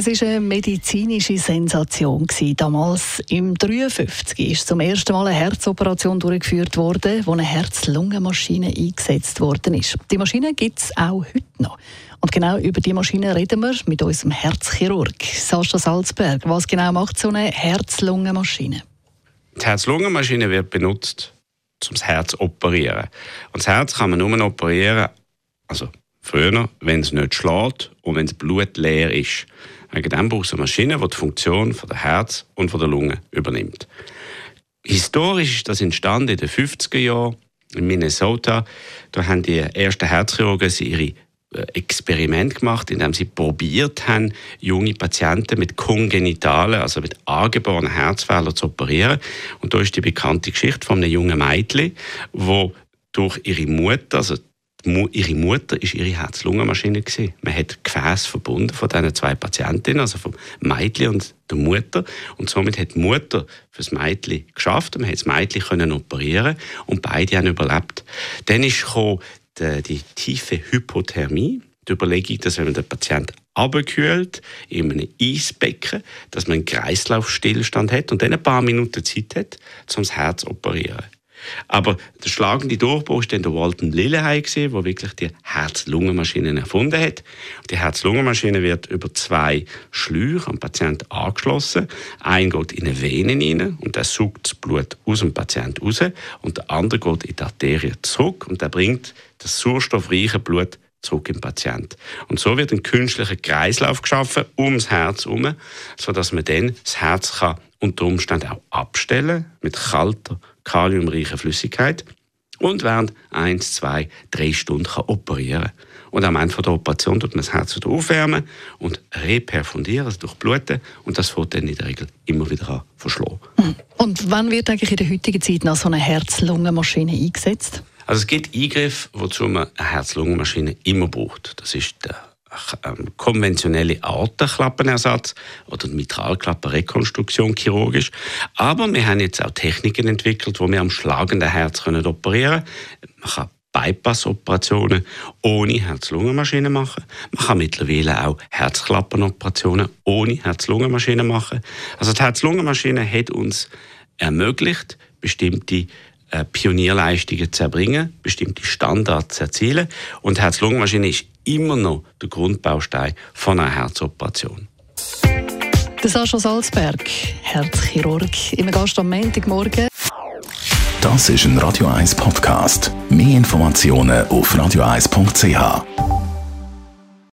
Es war eine medizinische Sensation. Damals, im 53, ist zum ersten Mal eine Herzoperation durchgeführt worden, wo eine Herz-Lungen-Maschine eingesetzt worden ist. Die Maschine gibt es auch heute noch. Und genau über die Maschine reden wir mit unserem Herzchirurg Sascha Salzberg. Was genau macht so eine Herz-Lungen-Maschine? Die Herz-Lungen-Maschine wird benutzt, um das Herz zu operieren. Und das Herz kann man nur operieren, also früher, wenn es nicht schlägt und wenn das Blut leer ist. Wegen dem braucht es eine Maschine, die die Funktion von der Herz und von der Lunge übernimmt. Historisch ist das entstanden in den 50er Jahren in Minnesota. Da haben die ersten Herzchirurgen ihre äh, Experiment gemacht, indem sie probiert haben, junge Patienten mit kongenitalen, also mit angeborenen Herzfehlern zu operieren. Und da ist die bekannte Geschichte von einem jungen Mädchen, wo durch ihre Mutter, also ihre Mutter ist ihre Herz-Lungen-Maschine Man hat Gefäß verbunden von diesen zwei Patientinnen, also vom Mädchen und der Mutter. Und somit hat die Mutter für das Mädchen geschafft. Man hat das Mädchen können operieren und beide haben überlebt. Dann ist die, die tiefe Hypothermie. Die Überlegung, dass wenn man den Patienten abkühlt in einem Eisbecken, dass man einen Kreislaufstillstand hat und dann ein paar Minuten Zeit hat, um das Herz zu operieren. Aber der schlagende Durchbruch war dann der Walton Lillehay, der wirklich die Herz-Lungen-Maschine erfunden hat. Die Herz-Lungen-Maschine wird über zwei Schläuche am Patienten angeschlossen. Ein geht in eine Vene rein und der sucht das Blut aus dem Patienten raus und der andere geht in die Arterie zurück und der bringt das sauerstoffreiche Blut zurück im Patient. Und so wird ein künstlicher Kreislauf geschaffen ums Herz herum, sodass man dann das Herz kann unter Umständen auch abstellen mit kalter kaliumreicher Flüssigkeit und während 1, 2, 3 Stunden kann operieren Und am Ende der Operation tut man das Herz wieder aufwärmen und reperfundieren, also durchbluten. Und das wird dann in der Regel immer wieder an verschlagen. Hm. Und wann wird eigentlich in der heutigen Zeit noch so eine Herz-Lungen-Maschine eingesetzt? Also es gibt Eingriffe, wozu man eine Herz-Lungen-Maschine immer braucht. Das ist der konventionelle Aortenklappenersatz oder Mitralklappenrekonstruktion chirurgisch. Aber wir haben jetzt auch Techniken entwickelt, wo wir am schlagenden Herz können operieren können. Man kann Bypass-Operationen ohne Herz-Lungen-Maschine machen. Man kann mittlerweile auch Herzklappenoperationen ohne Herz-Lungen-Maschine machen. Also die Herz-Lungen-Maschine hat uns ermöglicht, bestimmte Pionierleistungen zu erbringen, bestimmte Standards zu erzielen. Und Herz-Lungen-Maschine ist immer noch der Grundbaustein von einer Herzoperation. Der Sascha Salzberg, Herzchirurg, im Gast am Montagmorgen. Das ist ein Radio 1 Podcast. Mehr Informationen auf radio1.ch.